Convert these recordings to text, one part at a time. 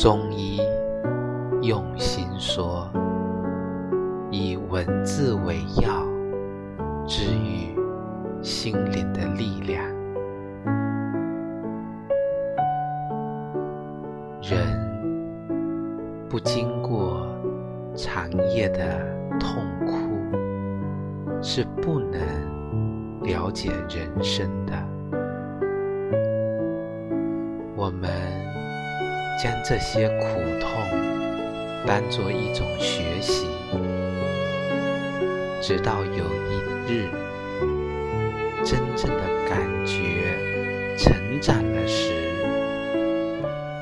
中医用心说，以文字为药，治愈心灵的力量。人不经过长夜的痛苦，是不能了解人生的。我们。将这些苦痛当作一种学习，直到有一日真正的感觉成长了时，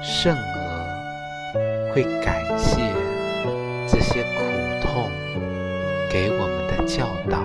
圣娥会感谢这些苦痛给我们的教导。